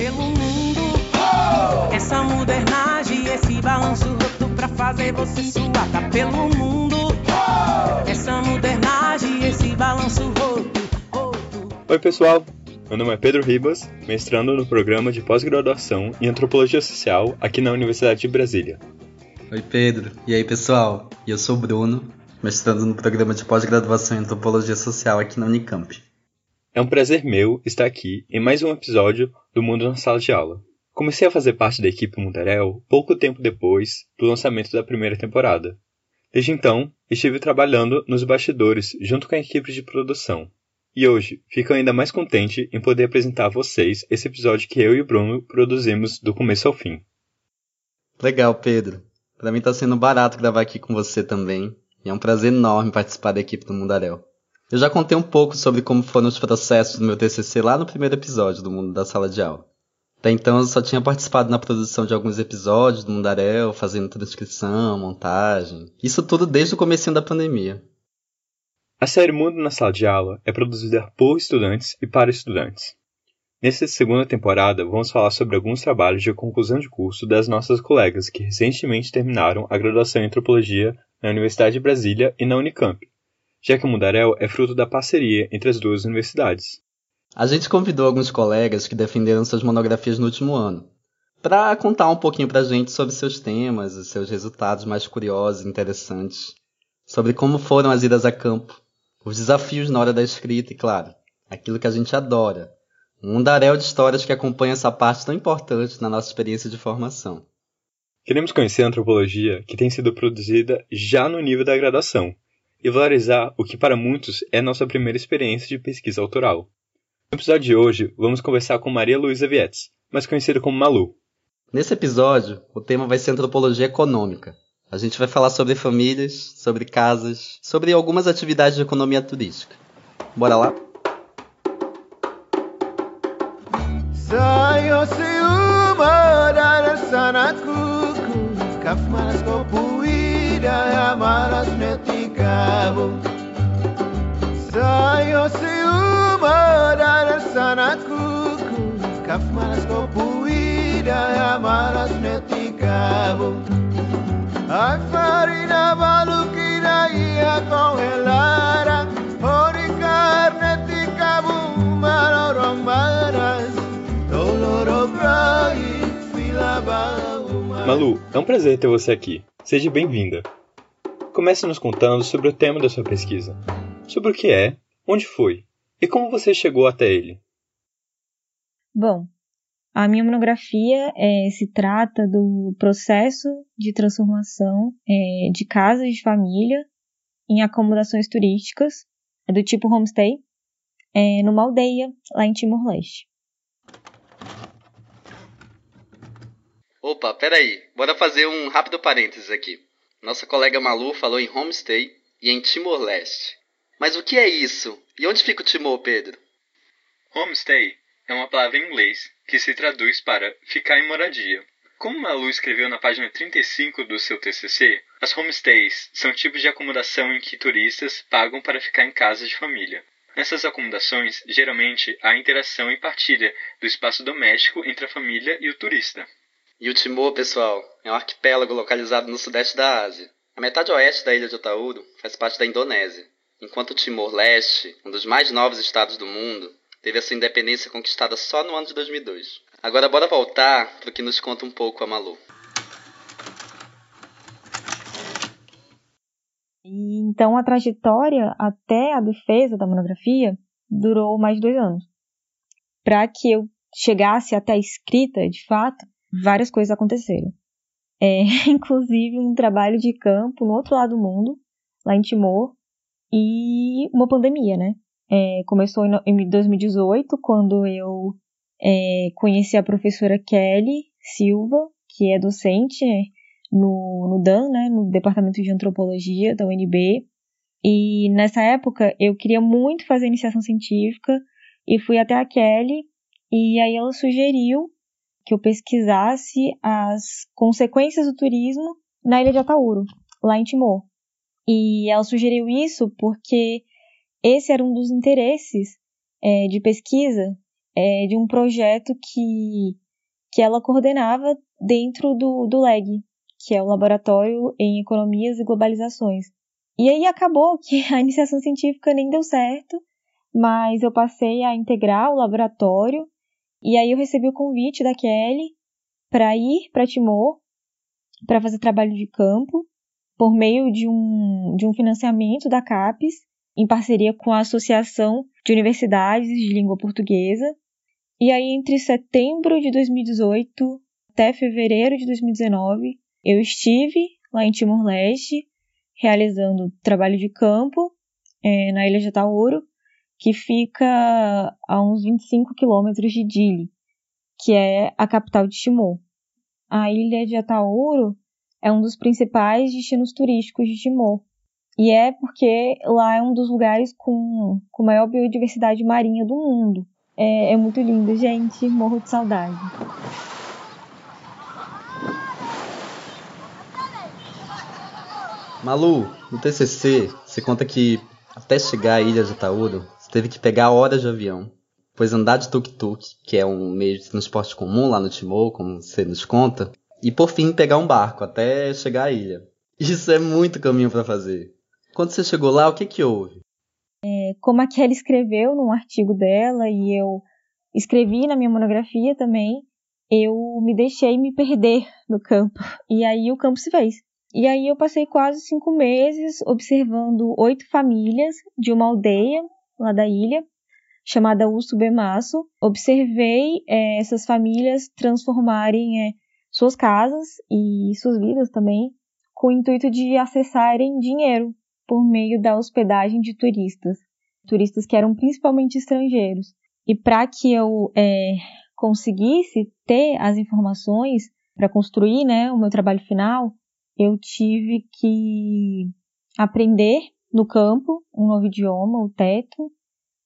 pelo mundo. Essa modernagem, esse balanço roto pra fazer você suar. Tá pelo mundo. Essa modernagem, esse balanço roto. Oi, pessoal. Meu nome é Pedro Ribas, mestrando no programa de pós-graduação em Antropologia Social aqui na Universidade de Brasília. Oi, Pedro. E aí, pessoal? Eu sou o Bruno, mestrando no programa de pós-graduação em Antropologia Social aqui na Unicamp. É um prazer meu estar aqui em mais um episódio do Mundo na Sala de Aula. Comecei a fazer parte da equipe Mundarel pouco tempo depois do lançamento da primeira temporada. Desde então, estive trabalhando nos bastidores junto com a equipe de produção. E hoje, fico ainda mais contente em poder apresentar a vocês esse episódio que eu e o Bruno produzimos do começo ao fim. Legal, Pedro. Para mim está sendo barato gravar aqui com você também. E é um prazer enorme participar da equipe do Mundarel. Eu já contei um pouco sobre como foram os processos do meu TCC lá no primeiro episódio do Mundo da Sala de Aula. Até então eu só tinha participado na produção de alguns episódios do Mundarel, fazendo transcrição, montagem. Isso tudo desde o começo da pandemia. A série Mundo na Sala de Aula é produzida por estudantes e para estudantes. Nessa segunda temporada, vamos falar sobre alguns trabalhos de conclusão de curso das nossas colegas que recentemente terminaram a graduação em Antropologia na Universidade de Brasília e na Unicamp, já que o Mundarel é fruto da parceria entre as duas universidades. A gente convidou alguns colegas que defenderam suas monografias no último ano, para contar um pouquinho para a gente sobre seus temas e seus resultados mais curiosos e interessantes, sobre como foram as idas a campo, os desafios na hora da escrita e, claro, aquilo que a gente adora, um mundaréu de histórias que acompanha essa parte tão importante na nossa experiência de formação. Queremos conhecer a antropologia que tem sido produzida já no nível da graduação e valorizar o que para muitos é nossa primeira experiência de pesquisa autoral. No episódio de hoje, vamos conversar com Maria Luísa Vietes, mais conhecida como Malu. Nesse episódio, o tema vai ser antropologia econômica. A gente vai falar sobre famílias, sobre casas, sobre algumas atividades de economia turística. Bora lá? Sayo Ai farina ia congelara Ori carne ticabo maloro maras Doloro Malu, é um prazer ter você aqui. Seja bem-vinda. Comece nos contando sobre o tema da sua pesquisa. Sobre o que é, onde foi e como você chegou até ele. Bom, a minha monografia é, se trata do processo de transformação é, de casas de família em acomodações turísticas do tipo homestay é, numa aldeia lá em Timor-Leste. Opa, peraí, bora fazer um rápido parênteses aqui. Nossa colega Malu falou em homestay e em Timor-Leste. Mas o que é isso? E onde fica o Timor, Pedro? Homestay é uma palavra em inglês que se traduz para ficar em moradia. Como Malu escreveu na página 35 do seu TCC, as homestays são tipos de acomodação em que turistas pagam para ficar em casas de família. Nessas acomodações, geralmente há interação e partilha do espaço doméstico entre a família e o turista. E o Timor, pessoal, é um arquipélago localizado no sudeste da Ásia. A metade oeste da ilha de Otauro faz parte da Indonésia enquanto o Timor-Leste, um dos mais novos estados do mundo, teve a sua independência conquistada só no ano de 2002. Agora bora voltar para que nos conta um pouco a Malu. Então a trajetória até a defesa da monografia durou mais dois anos. Para que eu chegasse até a escrita, de fato, várias coisas aconteceram. É, inclusive um trabalho de campo no outro lado do mundo, lá em Timor, e uma pandemia, né? É, começou em 2018, quando eu é, conheci a professora Kelly Silva, que é docente no, no DAN, né, no Departamento de Antropologia da UNB. E nessa época eu queria muito fazer iniciação científica e fui até a Kelly e aí ela sugeriu que eu pesquisasse as consequências do turismo na ilha de Atauro, lá em Timor. E ela sugeriu isso porque esse era um dos interesses é, de pesquisa é, de um projeto que, que ela coordenava dentro do, do LEG, que é o Laboratório em Economias e Globalizações. E aí acabou que a iniciação científica nem deu certo, mas eu passei a integrar o laboratório e aí eu recebi o convite da Kelly para ir para Timor para fazer trabalho de campo por meio de um, de um financiamento da CAPES, em parceria com a Associação de Universidades de Língua Portuguesa. E aí, entre setembro de 2018 até fevereiro de 2019, eu estive lá em Timor-Leste, realizando trabalho de campo é, na Ilha de Atauro, que fica a uns 25 quilômetros de Dili, que é a capital de Timor. A ilha de Atauro é um dos principais destinos turísticos de Timor. E é porque lá é um dos lugares com, com maior biodiversidade marinha do mundo. É, é muito lindo, gente. Morro de saudade. Malu, no TCC, você conta que até chegar à ilha de Atauro, você teve que pegar horas de avião, pois andar de tuk-tuk, que é um meio de transporte comum lá no Timor, como você nos conta, e por fim pegar um barco até chegar à ilha. Isso é muito caminho para fazer. Quando você chegou lá, o que que houve? É, como a Kelly escreveu num artigo dela e eu escrevi na minha monografia também, eu me deixei me perder no campo. E aí o campo se fez. E aí eu passei quase cinco meses observando oito famílias de uma aldeia lá da ilha, chamada Usso Bemaço. Observei é, essas famílias transformarem é, suas casas e suas vidas também, com o intuito de acessarem dinheiro por meio da hospedagem de turistas, turistas que eram principalmente estrangeiros. E para que eu é, conseguisse ter as informações para construir né, o meu trabalho final, eu tive que aprender no campo um novo idioma, o teto,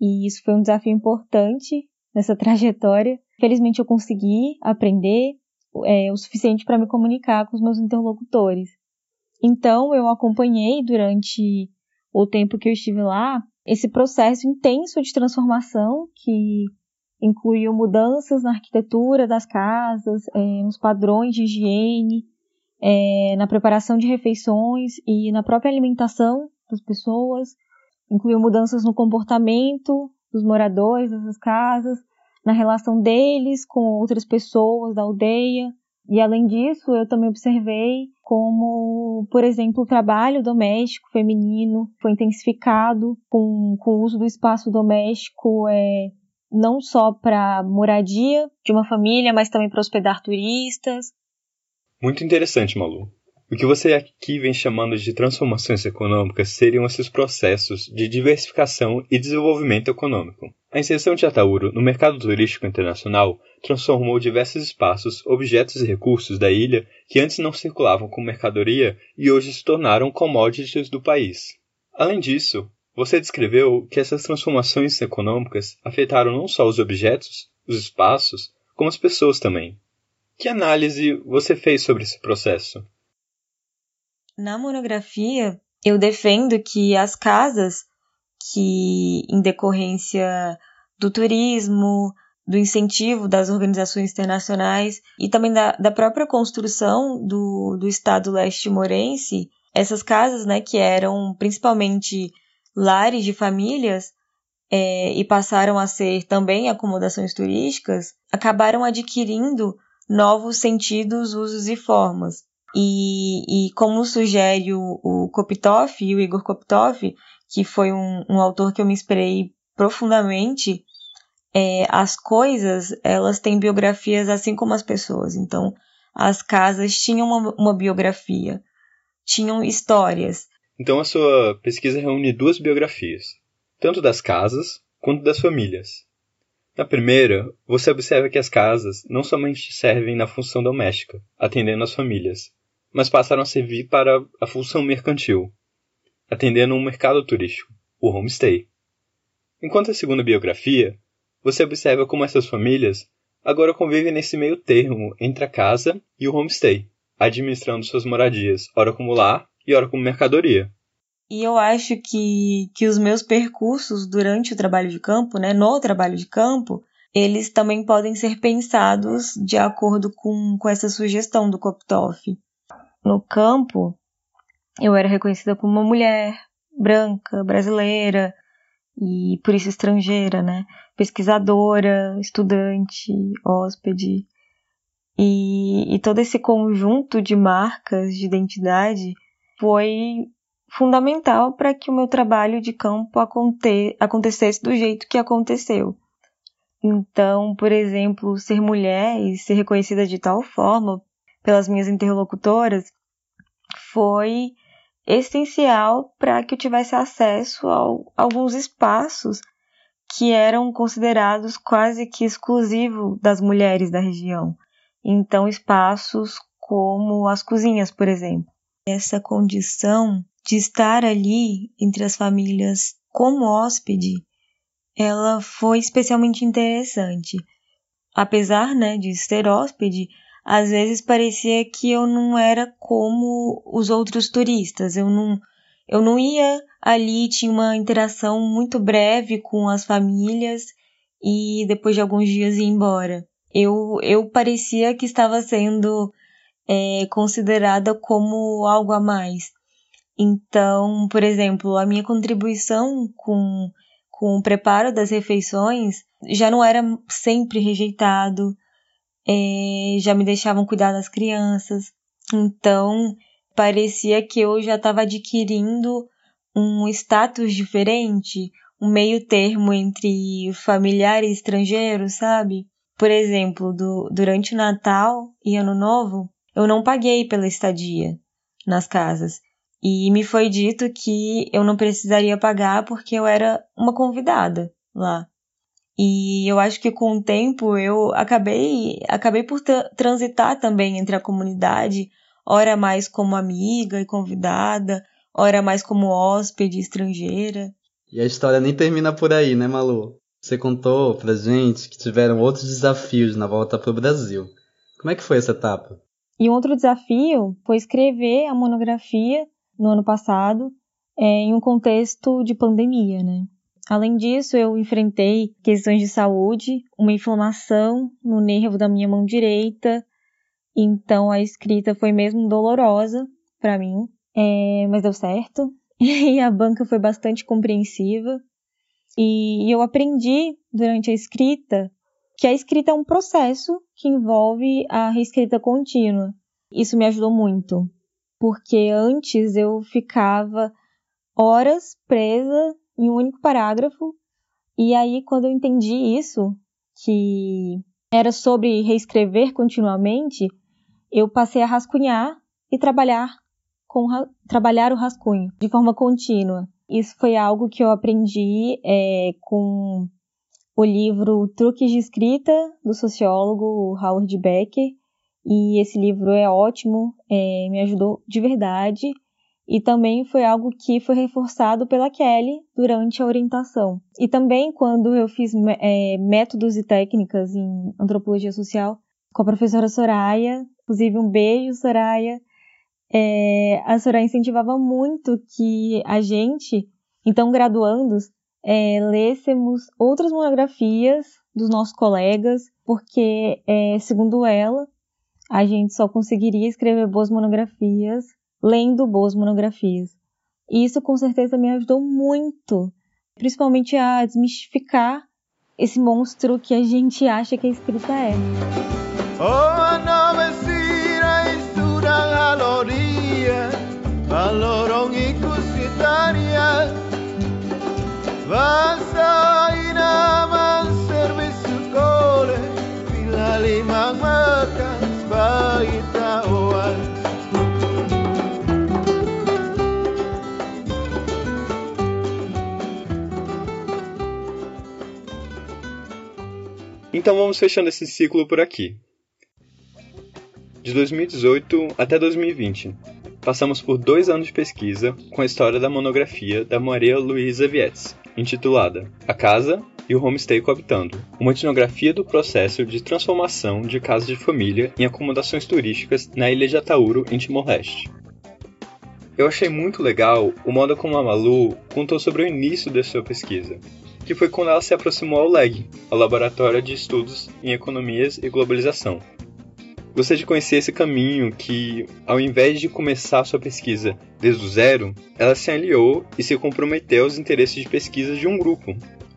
e isso foi um desafio importante nessa trajetória. Felizmente eu consegui aprender, é, o suficiente para me comunicar com os meus interlocutores. Então, eu acompanhei durante o tempo que eu estive lá esse processo intenso de transformação que incluiu mudanças na arquitetura das casas, é, nos padrões de higiene, é, na preparação de refeições e na própria alimentação das pessoas, incluiu mudanças no comportamento dos moradores dessas casas, na relação deles com outras pessoas da aldeia. E além disso, eu também observei como, por exemplo, o trabalho doméstico feminino foi intensificado com, com o uso do espaço doméstico é, não só para moradia de uma família, mas também para hospedar turistas. Muito interessante, Malu. O que você aqui vem chamando de transformações econômicas seriam esses processos de diversificação e desenvolvimento econômico. A inserção de Atauro no mercado turístico internacional transformou diversos espaços, objetos e recursos da ilha que antes não circulavam com mercadoria e hoje se tornaram commodities do país. Além disso, você descreveu que essas transformações econômicas afetaram não só os objetos, os espaços, como as pessoas também. Que análise você fez sobre esse processo? Na monografia, eu defendo que as casas que, em decorrência do turismo, do incentivo das organizações internacionais e também da, da própria construção do, do Estado leste-morense, essas casas, né, que eram principalmente lares de famílias é, e passaram a ser também acomodações turísticas, acabaram adquirindo novos sentidos, usos e formas. E, e como sugere o, o Kopitov, o Igor Kopitov, que foi um, um autor que eu me inspirei profundamente, é, as coisas, elas têm biografias assim como as pessoas. Então, as casas tinham uma, uma biografia, tinham histórias. Então, a sua pesquisa reúne duas biografias, tanto das casas quanto das famílias. Na primeira, você observa que as casas não somente servem na função doméstica, atendendo as famílias, mas passaram a servir para a função mercantil, atendendo um mercado turístico, o homestay. Enquanto a segunda biografia, você observa como essas famílias agora convivem nesse meio termo entre a casa e o homestay, administrando suas moradias, ora como lar e ora como mercadoria. E eu acho que, que os meus percursos durante o trabalho de campo, né, no trabalho de campo, eles também podem ser pensados de acordo com, com essa sugestão do Koptov. No campo, eu era reconhecida como uma mulher branca, brasileira e por isso estrangeira, né? Pesquisadora, estudante, hóspede. E, e todo esse conjunto de marcas de identidade foi fundamental para que o meu trabalho de campo aconte acontecesse do jeito que aconteceu. Então, por exemplo, ser mulher e ser reconhecida de tal forma pelas minhas interlocutoras foi essencial para que eu tivesse acesso a alguns espaços que eram considerados quase que exclusivos das mulheres da região. Então, espaços como as cozinhas, por exemplo. Essa condição de estar ali entre as famílias como hóspede, ela foi especialmente interessante. Apesar né, de ser hóspede, às vezes parecia que eu não era como os outros turistas. Eu não, eu não ia ali, tinha uma interação muito breve com as famílias e depois de alguns dias ia embora. Eu, eu parecia que estava sendo é, considerada como algo a mais. Então, por exemplo, a minha contribuição com, com o preparo das refeições já não era sempre rejeitado, é, já me deixavam cuidar das crianças. Então, parecia que eu já estava adquirindo um status diferente, um meio termo entre familiar e estrangeiro, sabe? Por exemplo, do, durante o Natal e Ano Novo, eu não paguei pela estadia nas casas. E me foi dito que eu não precisaria pagar porque eu era uma convidada lá. E eu acho que com o tempo eu acabei, acabei por transitar também entre a comunidade, ora mais como amiga e convidada, ora mais como hóspede estrangeira. E a história nem termina por aí, né, Malu? Você contou pra gente que tiveram outros desafios na volta pro Brasil. Como é que foi essa etapa? E um outro desafio foi escrever a monografia no ano passado, é, em um contexto de pandemia, né? Além disso, eu enfrentei questões de saúde, uma inflamação no nervo da minha mão direita, então a escrita foi mesmo dolorosa para mim, é, mas deu certo. E a banca foi bastante compreensiva. E eu aprendi durante a escrita que a escrita é um processo que envolve a reescrita contínua. Isso me ajudou muito, porque antes eu ficava horas presa em um único parágrafo. E aí, quando eu entendi isso, que era sobre reescrever continuamente, eu passei a rascunhar e trabalhar com trabalhar o rascunho de forma contínua. Isso foi algo que eu aprendi é, com o livro Truques de Escrita do sociólogo Howard Becker. E esse livro é ótimo, é, me ajudou de verdade e também foi algo que foi reforçado pela Kelly durante a orientação. E também quando eu fiz é, métodos e técnicas em antropologia social com a professora Soraya, inclusive um beijo, Soraya. É, a Soraya incentivava muito que a gente, então graduandos, é, lêssemos outras monografias dos nossos colegas, porque, é, segundo ela, a gente só conseguiria escrever boas monografias lendo boas monografias. E isso com certeza me ajudou muito, principalmente a desmistificar esse monstro que a gente acha que a escrita é. Oh, Então vamos fechando esse ciclo por aqui. De 2018 até 2020, passamos por dois anos de pesquisa com a história da monografia da Maria Luísa Vietz, intitulada A Casa e o Homestay Coabitando, uma etnografia do processo de transformação de casas de família em acomodações turísticas na ilha de Atauro, em Timor-Leste. Eu achei muito legal o modo como a Malu contou sobre o início da sua pesquisa, que foi quando ela se aproximou ao LEG, ao Laboratório de Estudos em Economias e Globalização. Gostaria de conhecer esse caminho que, ao invés de começar sua pesquisa desde o zero, ela se aliou e se comprometeu aos interesses de pesquisa de um grupo,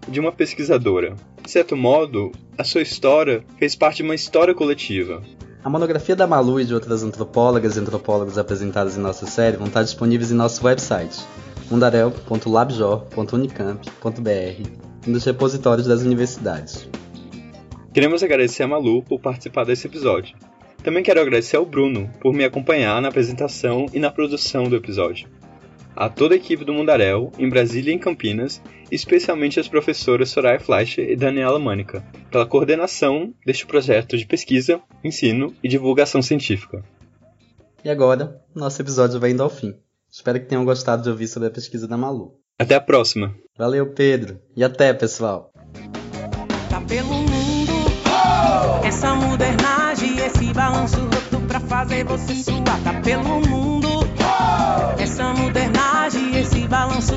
de uma pesquisadora. De certo modo, a sua história fez parte de uma história coletiva. A monografia da Malu e de outras antropólogas e antropólogos apresentadas em nossa série vão estar disponíveis em nosso website, mundarel.labjor.unicamp.br e nos repositórios das universidades. Queremos agradecer a Malu por participar desse episódio. Também quero agradecer ao Bruno por me acompanhar na apresentação e na produção do episódio. A toda a equipe do Mundarel, em Brasília e em Campinas, especialmente as professoras Soraya Fleischer e Daniela Mânica, pela coordenação deste projeto de pesquisa, ensino e divulgação científica. E agora, nosso episódio vai indo ao fim. Espero que tenham gostado de ouvir sobre a pesquisa da Malu. Até a próxima! Valeu, Pedro! E até, pessoal! Tá pelo mundo, essa modernagem, esse balanço roto pra fazer você suar. Tá pelo mundo, essa modernagem, esse balanço